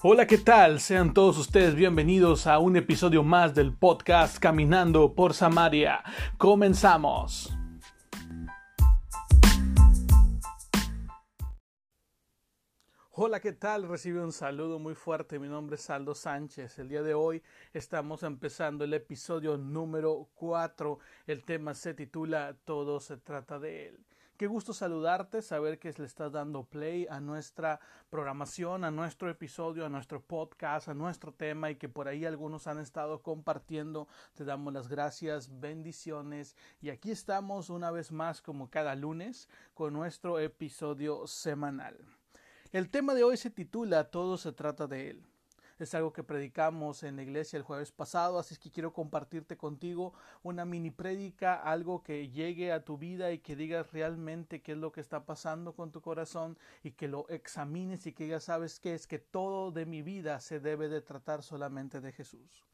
Hola, ¿qué tal? Sean todos ustedes bienvenidos a un episodio más del podcast Caminando por Samaria. Comenzamos. Hola, ¿qué tal? Recibe un saludo muy fuerte. Mi nombre es Saldo Sánchez. El día de hoy estamos empezando el episodio número 4. El tema se titula Todo se trata de él. Qué gusto saludarte, saber que le estás dando play a nuestra programación, a nuestro episodio, a nuestro podcast, a nuestro tema y que por ahí algunos han estado compartiendo. Te damos las gracias, bendiciones y aquí estamos una vez más como cada lunes con nuestro episodio semanal. El tema de hoy se titula Todo se trata de él es algo que predicamos en la iglesia el jueves pasado, así es que quiero compartirte contigo una mini prédica, algo que llegue a tu vida y que digas realmente qué es lo que está pasando con tu corazón y que lo examines y que ya sabes qué es que todo de mi vida se debe de tratar solamente de Jesús.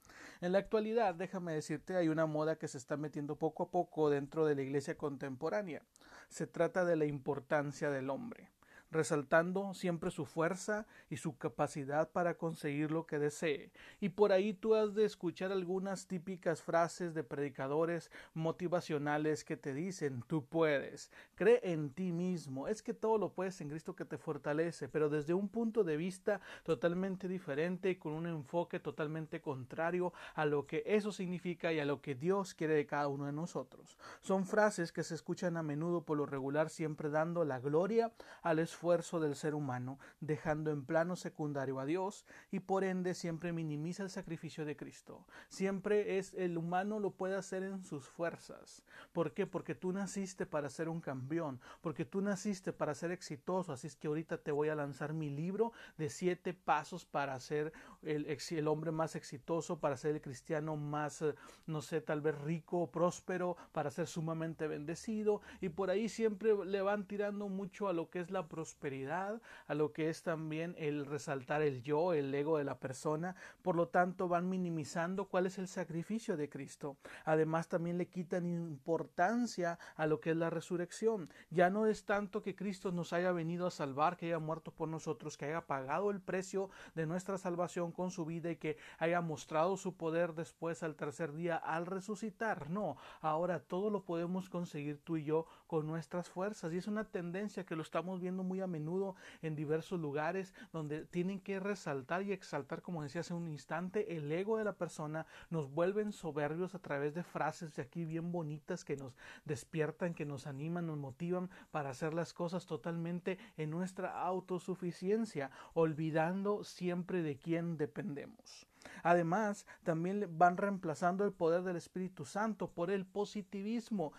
En la actualidad, déjame decirte, hay una moda que se está metiendo poco a poco dentro de la iglesia contemporánea. Se trata de la importancia del hombre resaltando siempre su fuerza y su capacidad para conseguir lo que desee. Y por ahí tú has de escuchar algunas típicas frases de predicadores motivacionales que te dicen tú puedes, cree en ti mismo, es que todo lo puedes en Cristo que te fortalece, pero desde un punto de vista totalmente diferente y con un enfoque totalmente contrario a lo que eso significa y a lo que Dios quiere de cada uno de nosotros. Son frases que se escuchan a menudo por lo regular siempre dando la gloria al esfuerzo esfuerzo del ser humano, dejando en plano secundario a Dios y por ende siempre minimiza el sacrificio de Cristo. Siempre es el humano lo puede hacer en sus fuerzas. ¿Por qué? Porque tú naciste para ser un campeón, porque tú naciste para ser exitoso. Así es que ahorita te voy a lanzar mi libro de siete pasos para ser el, el hombre más exitoso, para ser el cristiano más, eh, no sé, tal vez rico, próspero, para ser sumamente bendecido. Y por ahí siempre le van tirando mucho a lo que es la prosperidad prosperidad, a lo que es también el resaltar el yo, el ego de la persona, por lo tanto van minimizando cuál es el sacrificio de Cristo. Además también le quitan importancia a lo que es la resurrección. Ya no es tanto que Cristo nos haya venido a salvar, que haya muerto por nosotros, que haya pagado el precio de nuestra salvación con su vida y que haya mostrado su poder después al tercer día al resucitar. No, ahora todo lo podemos conseguir tú y yo con nuestras fuerzas y es una tendencia que lo estamos viendo muy a menudo en diversos lugares donde tienen que resaltar y exaltar, como decía hace un instante, el ego de la persona, nos vuelven soberbios a través de frases de aquí bien bonitas que nos despiertan, que nos animan, nos motivan para hacer las cosas totalmente en nuestra autosuficiencia, olvidando siempre de quién dependemos. Además, también van reemplazando el poder del Espíritu Santo por el positivismo.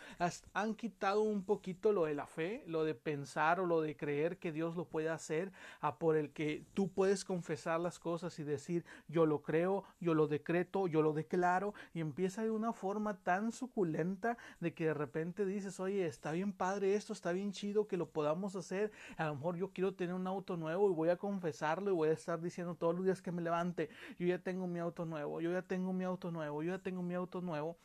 Han quitado un poquito lo de la fe, lo de pensar o lo de creer que Dios lo puede hacer, a por el que tú puedes confesar las cosas y decir yo lo creo, yo lo decreto, yo lo declaro y empieza de una forma tan suculenta de que de repente dices, oye, está bien padre esto, está bien chido que lo podamos hacer. A lo mejor yo quiero tener un auto nuevo y voy a confesarlo y voy a estar diciendo todos los días que me levante, yo ya tengo mi auto nuevo, yo ya tengo mi auto nuevo, yo ya tengo mi auto nuevo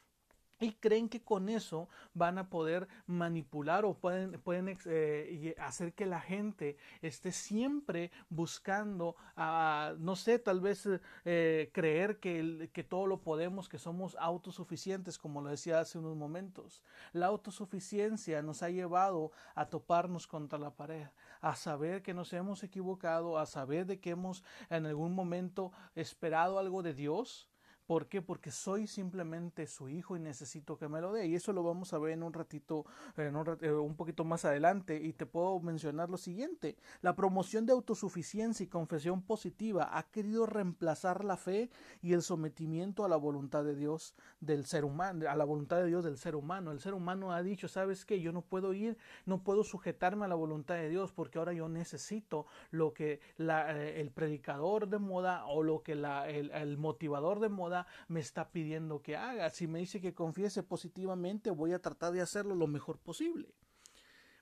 y creen que con eso van a poder manipular o pueden, pueden eh, hacer que la gente esté siempre buscando, a, no sé, tal vez eh, creer que, que todo lo podemos, que somos autosuficientes, como lo decía hace unos momentos. La autosuficiencia nos ha llevado a toparnos contra la pared, a saber que nos hemos equivocado, a saber de que hemos en algún momento esperado algo de Dios ¿Por qué? Porque soy simplemente su hijo y necesito que me lo dé. Y eso lo vamos a ver en un ratito, en un, eh, un, poquito más adelante. Y te puedo mencionar lo siguiente. La promoción de autosuficiencia y confesión positiva ha querido reemplazar la fe y el sometimiento a la voluntad de Dios del ser humano, a la voluntad de Dios del ser humano. El ser humano ha dicho, ¿sabes qué? Yo no puedo ir, no puedo sujetarme a la voluntad de Dios porque ahora yo necesito lo que eh, el predicador de moda o lo que el motivador de moda me está pidiendo que haga. Si me dice que confiese positivamente, voy a tratar de hacerlo lo mejor posible.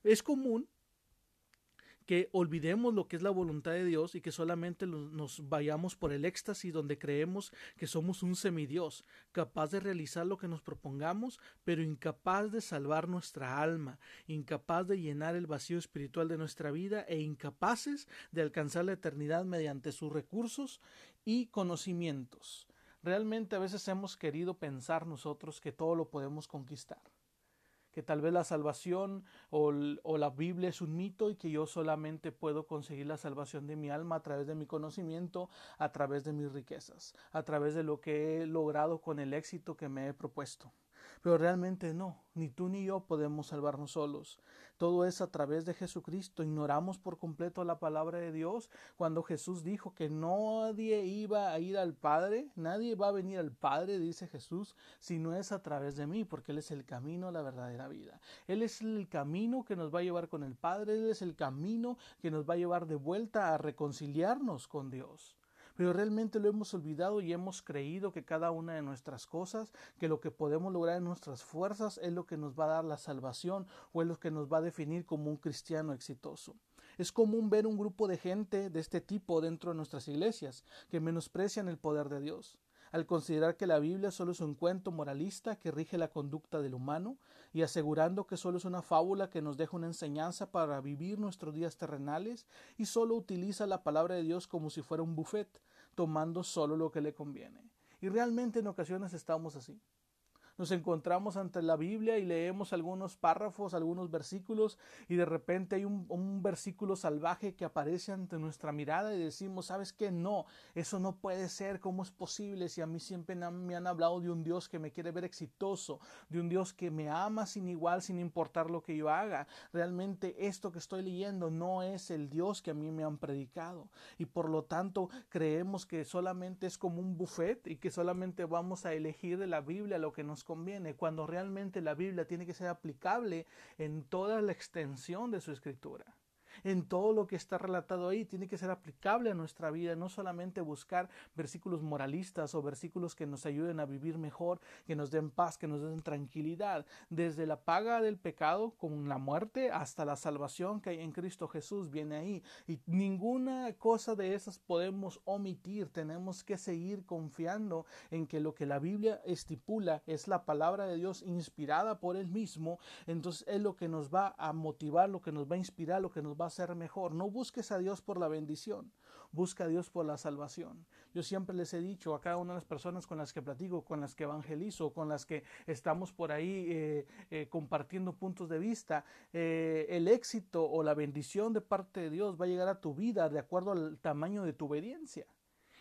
Es común que olvidemos lo que es la voluntad de Dios y que solamente nos vayamos por el éxtasis donde creemos que somos un semidios, capaz de realizar lo que nos propongamos, pero incapaz de salvar nuestra alma, incapaz de llenar el vacío espiritual de nuestra vida e incapaces de alcanzar la eternidad mediante sus recursos y conocimientos. Realmente a veces hemos querido pensar nosotros que todo lo podemos conquistar que tal vez la salvación o, la Biblia es un mito y que yo solamente puedo conseguir la salvación de mi alma a través de mi conocimiento, a través de mis riquezas, a través de lo que he logrado con el éxito que me he propuesto. Pero realmente no, ni tú ni yo podemos salvarnos solos. Todo es a través de Jesucristo. Ignoramos por completo la palabra de Dios cuando Jesús dijo que nadie iba a ir al Padre, nadie va a venir al Padre, dice Jesús, si no es a través de mí, porque Él es el camino, la verdadera vida. Él es el camino que nos va a llevar con el Padre, Él es el camino que nos va a llevar de vuelta a reconciliarnos con Dios pero realmente lo hemos olvidado y hemos creído que cada una de nuestras cosas, que lo que podemos lograr en nuestras fuerzas es lo que nos va a dar la salvación o es lo que nos va a definir como un cristiano exitoso. Es común ver un grupo de gente de este tipo dentro de nuestras iglesias que menosprecian el poder de Dios al considerar que la Biblia solo es un cuento moralista que rige la conducta del humano y asegurando que solo es una fábula que nos deja una enseñanza para vivir nuestros días terrenales y solo utiliza la palabra de Dios como si fuera un buffet, tomando solo lo que le conviene. Y realmente en ocasiones estamos así nos encontramos ante la Biblia y leemos algunos párrafos, algunos versículos y de repente hay un, versículo salvaje que aparece ante nuestra mirada y decimos, ¿sabes qué? No, eso no puede ser, ¿cómo es posible si a mí siempre me han hablado de un Dios que me quiere ver exitoso, de un Dios que me ama sin igual, sin importar lo que yo haga? Realmente esto que estoy leyendo no es el Dios que a mí me han predicado y por lo tanto creemos que solamente es como un buffet y que solamente vamos a elegir de la Biblia lo que nos conviene, cuando realmente la Biblia tiene que ser aplicable en toda la extensión de su escritura en todo lo que está relatado ahí. Tiene que ser aplicable a nuestra vida, no solamente buscar versículos moralistas o versículos que nos ayuden a vivir mejor, que nos den paz, que nos den tranquilidad, desde la paga del pecado con la muerte hasta la salvación que hay en Cristo Jesús viene ahí. Y ninguna cosa de esas podemos omitir, tenemos que seguir confiando en que lo que la Biblia estipula es la palabra de Dios inspirada por él mismo, entonces es lo que nos va a motivar, lo que nos va a inspirar, lo que nos va a ser mejor. No busques a Dios por la bendición, busca a Dios por la salvación. Yo siempre les he dicho a cada una de las personas con las que platico, con las que evangelizo, con las que estamos por ahí eh, eh, compartiendo puntos de vista, eh, el éxito o la bendición de parte de Dios va a llegar a tu vida de acuerdo al tamaño de tu obediencia.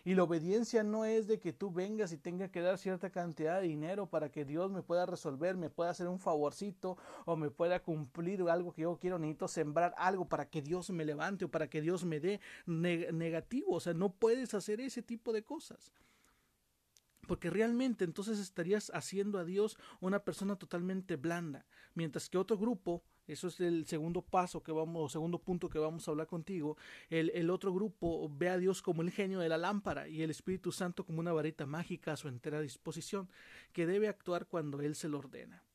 Y la obediencia no es de que tú vengas y tengas que dar cierta cantidad de dinero para que Dios me pueda resolver, me pueda hacer un favorcito o me pueda cumplir algo que yo quiero. Necesito sembrar algo para que Dios me levante o para que Dios me dé negativo. O sea, no puedes hacer ese tipo de cosas. Porque realmente entonces estarías haciendo a Dios una persona totalmente blanda. Mientras que otro grupo eso es el segundo paso que vamos, segundo punto que vamos a hablar contigo. El, el, otro grupo ve a Dios como el genio de la lámpara y el Espíritu Santo como una varita mágica a su entera disposición, que debe actuar cuando Él se lo ordena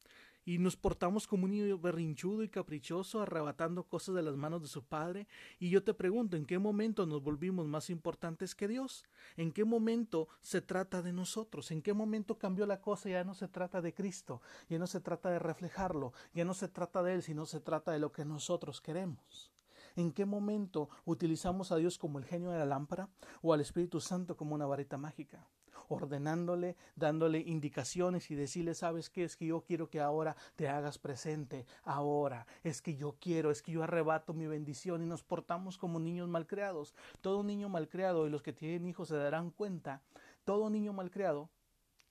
y nos portamos como un niño berrinchudo y caprichoso, arrebatando cosas de las manos de su padre. Y yo te pregunto, ¿en qué momento nos volvimos más importantes que Dios? ¿En qué momento se trata de nosotros? ¿En qué momento cambió la cosa? Ya no se trata de Cristo, ya no se trata de reflejarlo, ya no se trata de Él, sino se trata de lo que nosotros queremos. ¿En qué momento utilizamos a Dios como el genio de la lámpara o al Espíritu Santo como una varita mágica? Ordenándole, dándole indicaciones y decirle, sabes qué, es que yo quiero que ahora te hagas presente, ahora, es que yo quiero, es que yo arrebato mi bendición y nos portamos como niños malcriados. Todo niño malcriado, y los que tienen hijos se darán cuenta, todo niño malcriado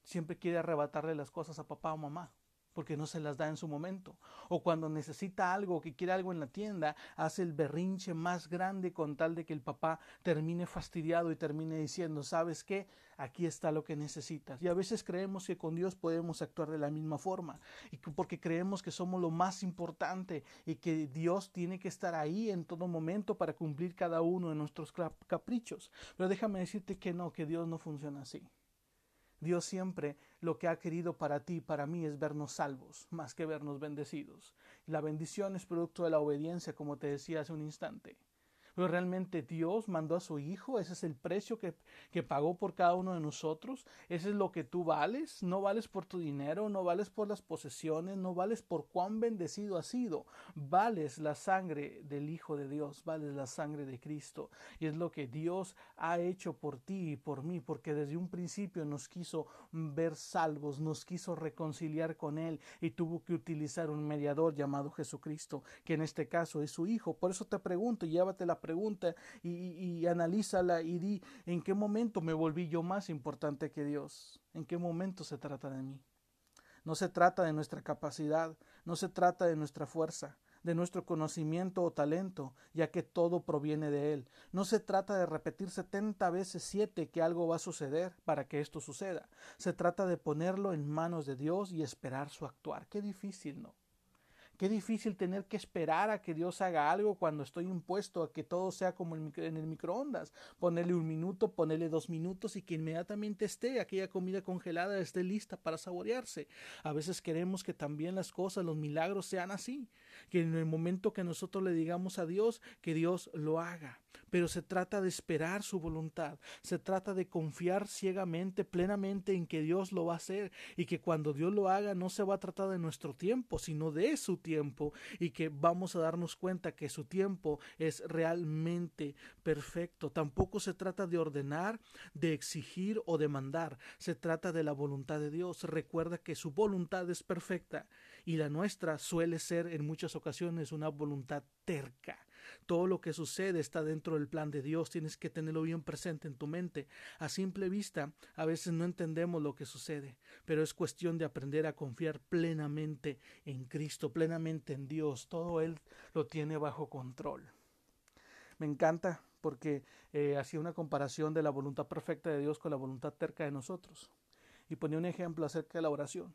siempre quiere arrebatarle las cosas a papá o mamá porque no se las da en su momento. O cuando necesita algo, que quiere algo en la tienda, hace el berrinche más grande con tal de que el papá termine fastidiado y termine diciendo, ¿sabes qué? Aquí está lo que necesitas. Y a veces creemos que con Dios podemos actuar de la misma forma, y porque creemos que somos lo más importante y que Dios tiene que estar ahí en todo momento para cumplir cada uno de nuestros caprichos. Pero déjame decirte que no, que Dios no funciona así. Dios siempre lo que ha querido para ti y para mí es vernos salvos, más que vernos bendecidos. La bendición es producto de la obediencia, como te decía hace un instante. Pero realmente Dios mandó a su Hijo, ese es el precio que, que, pagó por cada uno de nosotros, ese es lo que tú vales, no vales por tu dinero, no vales por las posesiones, no vales por cuán bendecido has sido, vales la sangre del Hijo de Dios, vales la sangre de Cristo, y es lo que Dios ha hecho por ti y por mí, porque desde un principio nos quiso ver salvos, nos quiso reconciliar con Él y tuvo que utilizar un mediador llamado Jesucristo, que en este caso es su Hijo. Por eso te pregunto, llévate la pregunta y, analízala y di en qué momento me volví yo más importante que Dios, en qué momento se trata de mí. No se trata de nuestra capacidad, no se trata de nuestra fuerza, de nuestro conocimiento o talento, ya que todo proviene de Él. No se trata de repetir setenta veces siete que algo va a suceder para que esto suceda. Se trata de ponerlo en manos de Dios y esperar su actuar. Qué difícil, ¿no? Qué difícil tener que esperar a que Dios haga algo cuando estoy impuesto a que todo sea como en el microondas. Ponerle un minuto, ponerle dos minutos y que inmediatamente esté aquella comida congelada esté lista para saborearse. A veces queremos que también las cosas, los milagros sean así, que en el momento que nosotros le digamos a Dios, que Dios lo haga pero se trata de esperar su voluntad, se trata de confiar ciegamente, plenamente en que Dios lo va a hacer y que cuando Dios lo haga no se va a tratar de nuestro tiempo, sino de su tiempo y que vamos a darnos cuenta que su tiempo es realmente perfecto. Tampoco se trata de ordenar, de exigir o de mandar, se trata de la voluntad de Dios. Recuerda que su voluntad es perfecta y la nuestra suele ser en muchas ocasiones una voluntad terca todo lo que sucede está dentro del plan de Dios, tienes que tenerlo bien presente en tu mente. A simple vista, a veces no entendemos lo que sucede, pero es cuestión de aprender a confiar plenamente en Cristo, plenamente en Dios. Todo Él lo tiene bajo control. Me encanta porque eh, hacía una comparación de la voluntad perfecta de Dios con la voluntad terca de nosotros. Y ponía un ejemplo acerca de la oración.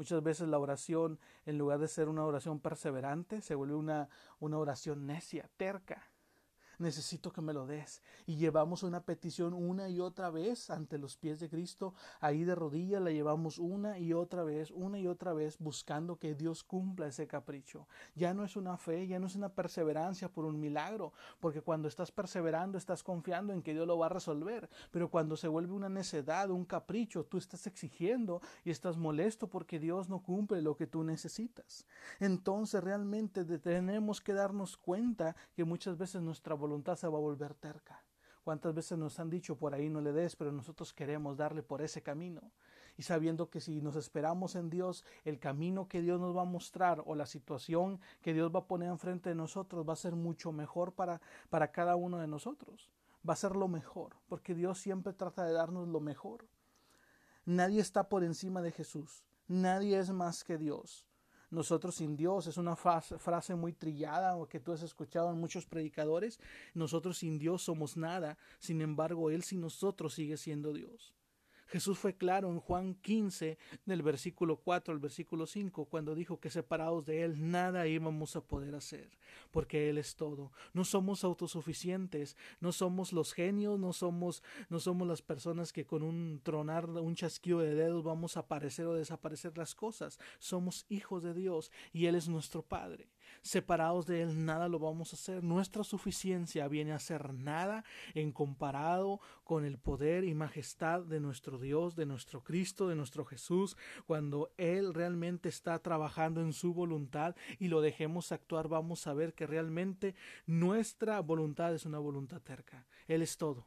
Muchas veces la oración, en lugar de ser una oración perseverante, se vuelve una, una oración necia, terca necesito que me lo des. Y llevamos una petición una y otra vez ante los pies de Cristo, ahí de rodillas la llevamos una y otra vez, una y otra vez, buscando que Dios cumpla ese capricho. Ya no es una fe, ya no es una perseverancia por un milagro, porque cuando estás perseverando estás confiando en que Dios lo va a resolver, pero cuando se vuelve una necedad, un capricho, tú estás exigiendo y estás molesto porque Dios no cumple lo que tú necesitas. Entonces realmente tenemos que darnos cuenta que muchas veces nuestra voluntad voluntad se va a volver terca. ¿Cuántas veces nos han dicho por ahí no le des, pero nosotros queremos darle por ese camino? Y sabiendo que si nos esperamos en Dios, el camino que Dios nos va a mostrar o la situación que Dios va a poner enfrente de nosotros va a ser mucho mejor para, para cada uno de nosotros. Va a ser lo mejor, porque Dios siempre trata de darnos lo mejor. Nadie está por encima de Jesús. Nadie es más que Dios nosotros sin Dios, es una frase muy trillada o que tú has escuchado en muchos predicadores, nosotros sin Dios somos nada, sin embargo Él sin nosotros sigue siendo Dios. Jesús fue claro en Juan 15, del versículo 4 al versículo 5, cuando dijo que separados de Él nada íbamos a poder hacer, porque Él es todo. No somos autosuficientes, no somos los genios, no somos, no somos las personas que con un tronar, un chasquido de dedos vamos a aparecer o desaparecer las cosas. Somos hijos de Dios y Él es nuestro Padre. Separados de Él nada lo vamos a hacer. Nuestra suficiencia viene a ser nada en comparado con el poder y majestad de nuestro Dios, de nuestro Cristo, de nuestro Jesús, cuando Él realmente está trabajando en su voluntad y lo dejemos actuar, vamos a ver que realmente nuestra voluntad es una voluntad terca. Él es todo.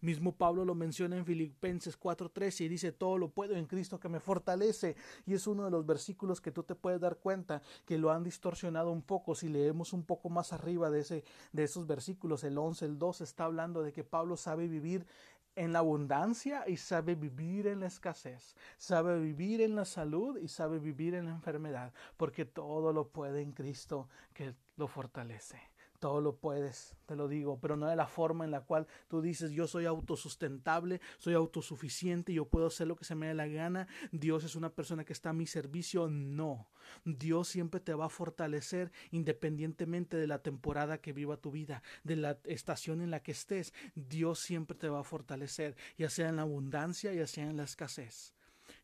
Mismo Pablo lo menciona en Filipenses 4:13 y dice, todo lo puedo en Cristo que me fortalece. Y es uno de los versículos que tú te puedes dar cuenta que lo han distorsionado un poco. Si leemos un poco más arriba de, ese, de esos versículos, el 11, el 12, está hablando de que Pablo sabe vivir en la abundancia y sabe vivir en la escasez, sabe vivir en la salud y sabe vivir en la enfermedad, porque todo lo puede en Cristo que lo fortalece. Todo lo puedes, te lo digo, pero no de la forma en la cual tú dices yo soy autosustentable, soy autosuficiente, yo puedo hacer lo que se me dé la gana, Dios es una persona que está a mi servicio, no. Dios siempre te va a fortalecer independientemente de la temporada que viva tu vida, de la estación en la que estés, Dios siempre te va a fortalecer, ya sea en la abundancia, ya sea en la escasez.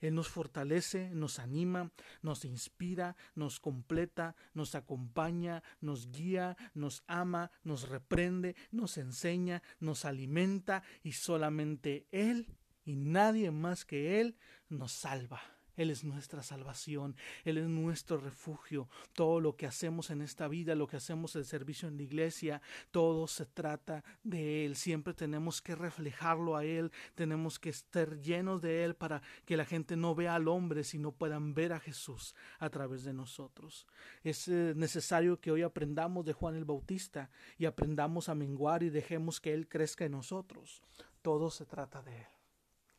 Él nos fortalece, nos anima, nos inspira, nos completa, nos acompaña, nos guía, nos ama, nos reprende, nos enseña, nos alimenta y solamente Él y nadie más que Él nos salva. Él es nuestra salvación, Él es nuestro refugio. Todo lo que hacemos en esta vida, lo que hacemos el servicio en la iglesia, todo se trata de Él. Siempre tenemos que reflejarlo a Él, tenemos que estar llenos de Él para que la gente no vea al hombre, sino puedan ver a Jesús a través de nosotros. Es eh, necesario que hoy aprendamos de Juan el Bautista y aprendamos a menguar y dejemos que Él crezca en nosotros. Todo se trata de Él.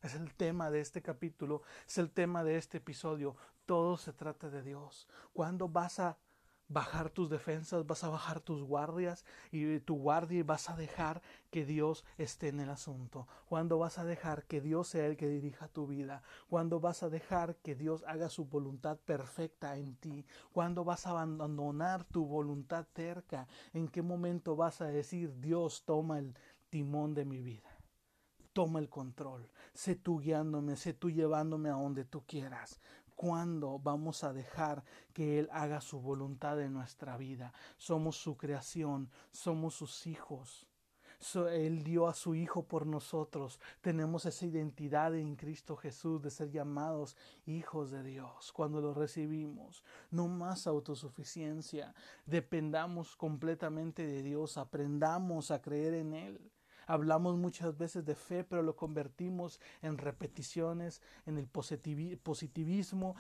Es el tema de este capítulo, es el tema de este episodio. Todo se trata de Dios. ¿Cuándo vas a bajar tus defensas, vas a bajar tus guardias y tu guardia y vas a dejar que Dios esté en el asunto. Cuando vas a dejar que Dios sea el que dirija tu vida. Cuando vas a dejar que Dios haga su voluntad perfecta en ti. Cuando vas a abandonar tu voluntad terca. En qué momento vas a decir Dios toma el timón de mi vida toma el control. Sé tú guiándome, sé tú llevándome a donde tú quieras. ¿Cuándo vamos a dejar que Él haga su voluntad en nuestra vida? Somos su creación, somos sus hijos. él dio a su Hijo por nosotros. Tenemos esa identidad en Cristo Jesús de ser llamados hijos de Dios cuando lo recibimos. No más autosuficiencia. Dependamos completamente de Dios. Aprendamos a creer en Él. Hablamos muchas veces de fe, pero lo convertimos en repeticiones, en el positivismo.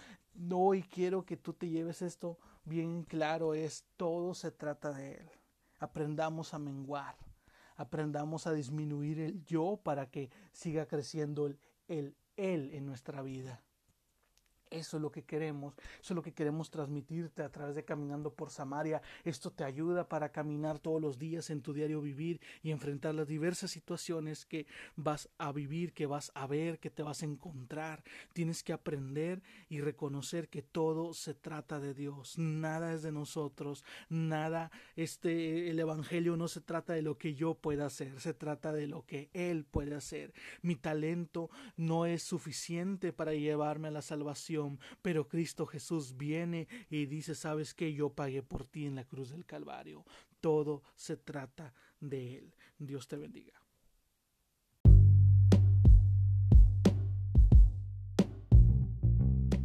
Hoy quiero que tú te lleves esto bien claro, es todo se trata de Él. Aprendamos a menguar, aprendamos a disminuir el yo para que siga creciendo el, el Él en nuestra vida. Eso es lo que queremos, eso es lo que queremos transmitirte a través de Caminando por Samaria. Esto te ayuda para caminar todos los días en tu diario vivir y enfrentar las diversas situaciones que vas a vivir, que vas a ver, que te vas a encontrar. Tienes que aprender y reconocer que todo se trata de Dios, nada es de nosotros, nada, este, el Evangelio no se trata de lo que yo pueda hacer, se trata de lo que Él puede hacer. Mi talento no es suficiente para llevarme a la pero Cristo Jesús viene y dice, sabes que yo pagué por ti en la cruz del Calvario. Todo se trata de Él. Dios te bendiga.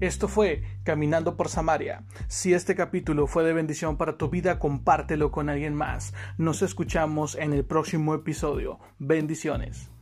Esto fue Caminando por Samaria. Si este capítulo fue de bendición para tu vida, compártelo con alguien más. Nos escuchamos en el próximo episodio. Bendiciones.